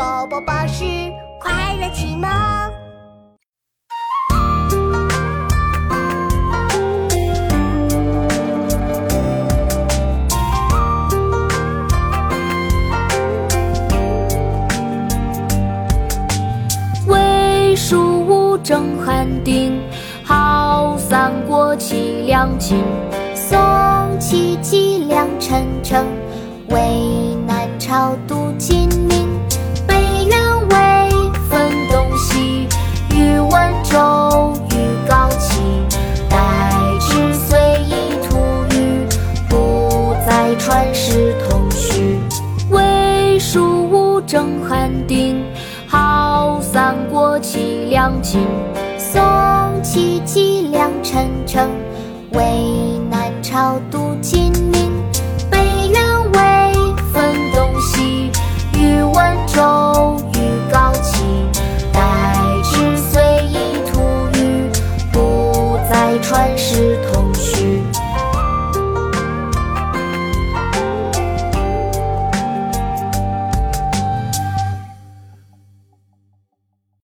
宝宝巴士快乐启蒙。魏蜀吴争汉鼎，号三国齐梁秦。宋齐齐梁陈城，魏南朝杜金传世同虚，魏蜀吴争汉鼎，号三国，齐梁秦宋，齐齐梁陈陈，魏南朝独金宁，北燕魏分东西，宇文周宇高齐，代之隋意吐吕，不再传世同虚。